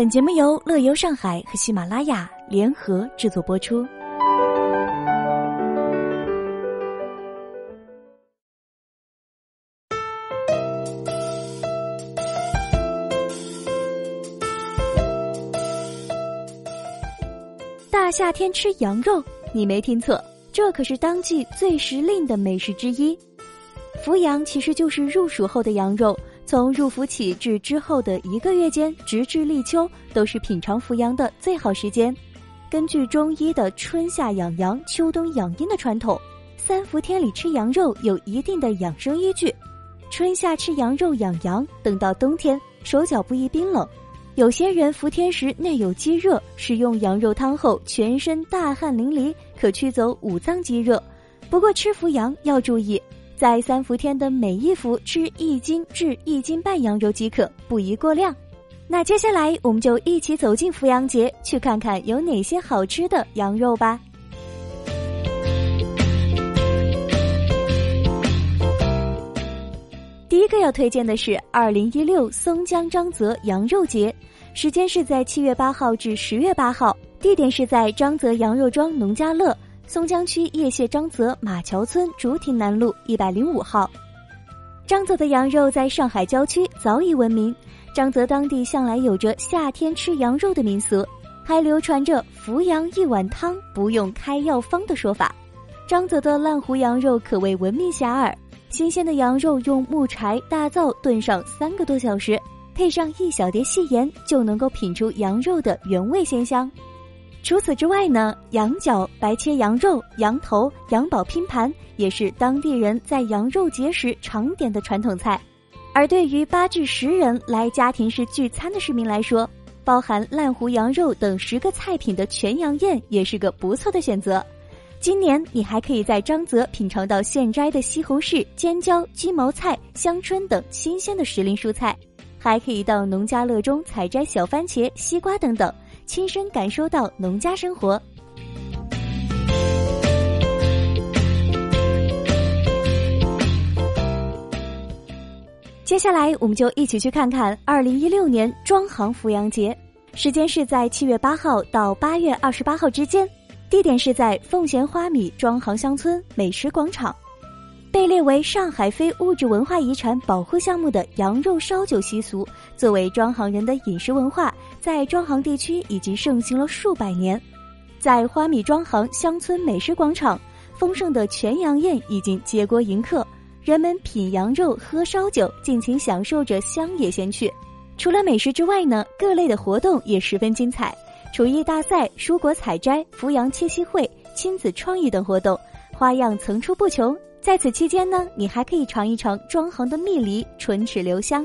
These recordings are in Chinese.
本节目由乐游上海和喜马拉雅联合制作播出。大夏天吃羊肉，你没听错，这可是当季最时令的美食之一。伏羊其实就是入暑后的羊肉。从入伏起至之后的一个月间，直至立秋，都是品尝伏羊的最好时间。根据中医的春夏养阳、秋冬养阴的传统，三伏天里吃羊肉有一定的养生依据。春夏吃羊肉养阳，等到冬天手脚不易冰冷。有些人伏天时内有积热，食用羊肉汤后全身大汗淋漓，可驱走五脏积热。不过吃伏羊要注意。在三伏天的每一伏吃一斤至一斤半羊肉即可，不宜过量。那接下来我们就一起走进伏羊节，去看看有哪些好吃的羊肉吧。第一个要推荐的是二零一六松江张泽羊肉节，时间是在七月八号至十月八号，地点是在张泽羊肉庄农家乐。松江区叶榭张泽马桥村竹亭南路一百零五号，张泽的羊肉在上海郊区早已闻名。张泽当地向来有着夏天吃羊肉的民俗，还流传着“扶羊一碗汤，不用开药方”的说法。张泽的烂糊羊肉可谓闻名遐迩，新鲜的羊肉用木柴大灶炖上三个多小时，配上一小碟细盐，就能够品出羊肉的原味鲜香。除此之外呢，羊角、白切羊肉、羊头、羊宝拼盘也是当地人在羊肉节时常点的传统菜。而对于八至十人来家庭式聚餐的市民来说，包含烂糊羊肉等十个菜品的全羊宴也是个不错的选择。今年你还可以在张泽品尝到现摘的西红柿、尖椒、鸡毛菜、香椿等新鲜的时令蔬菜，还可以到农家乐中采摘小番茄、西瓜等等。亲身感受到农家生活。接下来，我们就一起去看看二零一六年庄行扶阳节，时间是在七月八号到八月二十八号之间，地点是在奉贤花米庄行乡村美食广场。被列为上海非物质文化遗产保护项目的羊肉烧酒习俗，作为庄行人的饮食文化，在庄行地区已经盛行了数百年。在花米庄行乡村美食广场，丰盛的全羊宴已经接锅迎客，人们品羊肉、喝烧酒，尽情享受着乡野闲趣。除了美食之外呢，各类的活动也十分精彩，厨艺大赛、蔬果采摘、扶羊切息会、亲子创意等活动，花样层出不穷。在此期间呢，你还可以尝一尝庄行的蜜梨，唇齿留香。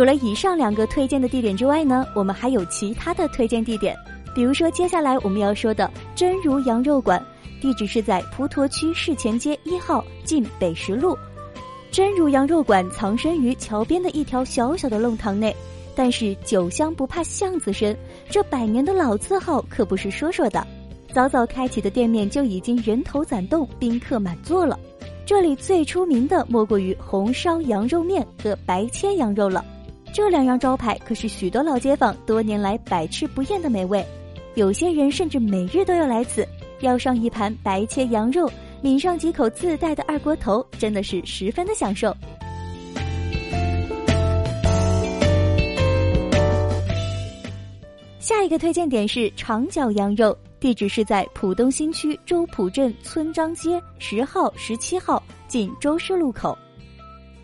除了以上两个推荐的地点之外呢，我们还有其他的推荐地点，比如说接下来我们要说的真如羊肉馆，地址是在普陀区市前街一号近北十路。真如羊肉馆藏身于桥边的一条小小的弄堂内。但是酒香不怕巷子深，这百年的老字号可不是说说的。早早开启的店面就已经人头攒动，宾客满座了。这里最出名的莫过于红烧羊肉面和白切羊肉了，这两样招牌可是许多老街坊多年来百吃不厌的美味。有些人甚至每日都要来此，要上一盘白切羊肉，抿上几口自带的二锅头，真的是十分的享受。下一个推荐点是长角羊肉，地址是在浦东新区周浦镇村张街十号、十七号，近周市路口。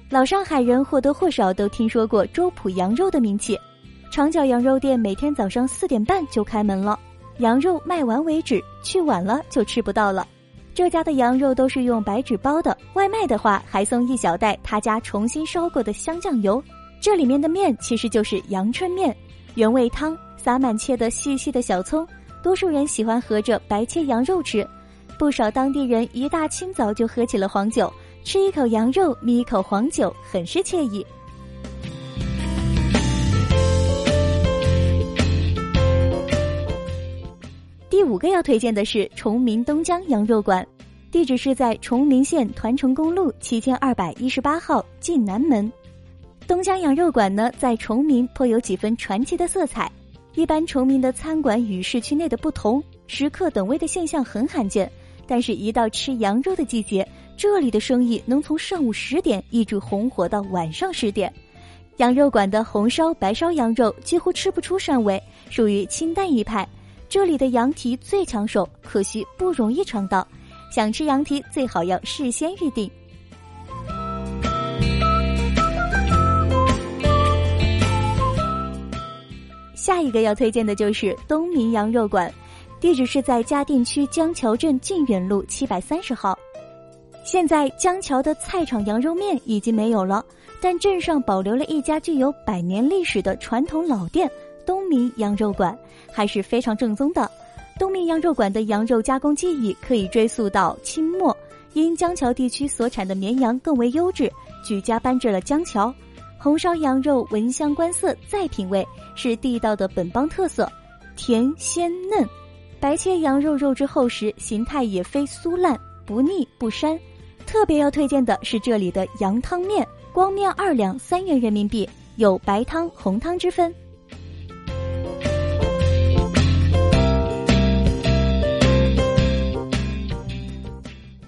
老上海人或多或少都听说过周浦羊肉的名气。长角羊肉店每天早上四点半就开门了，羊肉卖完为止，去晚了就吃不到了。这家的羊肉都是用白纸包的，外卖的话还送一小袋他家重新烧过的香酱油。这里面的面其实就是阳春面，原味汤。撒满切的细细的小葱，多数人喜欢和着白切羊肉吃，不少当地人一大清早就喝起了黄酒，吃一口羊肉，抿一口黄酒，很是惬意。第五个要推荐的是崇明东江羊肉馆，地址是在崇明县团城公路七千二百一十八号晋南门。东江羊肉馆呢，在崇明颇有几分传奇的色彩。一般崇明的餐馆与市区内的不同，食客等位的现象很罕见。但是，一到吃羊肉的季节，这里的生意能从上午十点一直红火到晚上十点。羊肉馆的红烧、白烧羊肉几乎吃不出膻味，属于清淡一派。这里的羊蹄最抢手，可惜不容易尝到。想吃羊蹄，最好要事先预定。下一个要推荐的就是东明羊肉馆，地址是在嘉定区江桥镇靖远路七百三十号。现在江桥的菜场羊肉面已经没有了，但镇上保留了一家具有百年历史的传统老店——东明羊肉馆，还是非常正宗的。东明羊肉馆的羊肉加工技艺可以追溯到清末，因江桥地区所产的绵羊更为优质，举家搬至了江桥。红烧羊肉闻香观色再品味，是地道的本帮特色，甜鲜嫩。白切羊肉肉质厚实，形态也非酥烂，不腻不膻。特别要推荐的是这里的羊汤面，光面二两三元人民币，有白汤、红汤之分。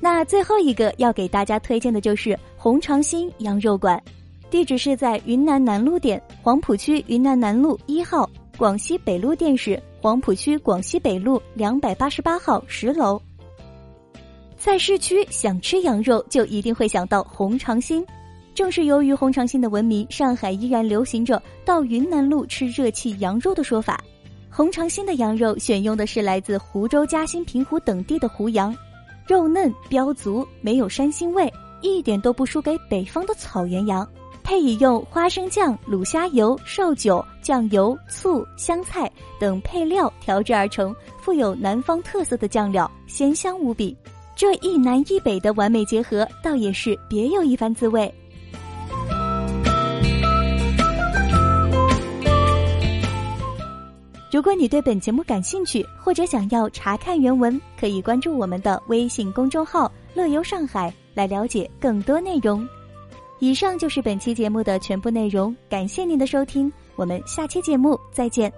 那最后一个要给大家推荐的就是红长兴羊肉馆，地址是在云南南路店黄浦区云南南路一号，广西北路店是黄浦区广西北路两百八十八号十楼。在市区想吃羊肉，就一定会想到红长兴。正是由于红长兴的闻名，上海依然流行着到云南路吃热气羊肉的说法。红长兴的羊肉选用的是来自湖州、嘉兴、平湖等地的湖羊。肉嫩膘足，没有膻腥味，一点都不输给北方的草原羊。配以用花生酱、卤虾油、绍酒、酱油、醋、香菜等配料调制而成，富有南方特色的酱料，鲜香无比。这一南一北的完美结合，倒也是别有一番滋味。如果你对本节目感兴趣，或者想要查看原文，可以关注我们的微信公众号“乐游上海”来了解更多内容。以上就是本期节目的全部内容，感谢您的收听，我们下期节目再见。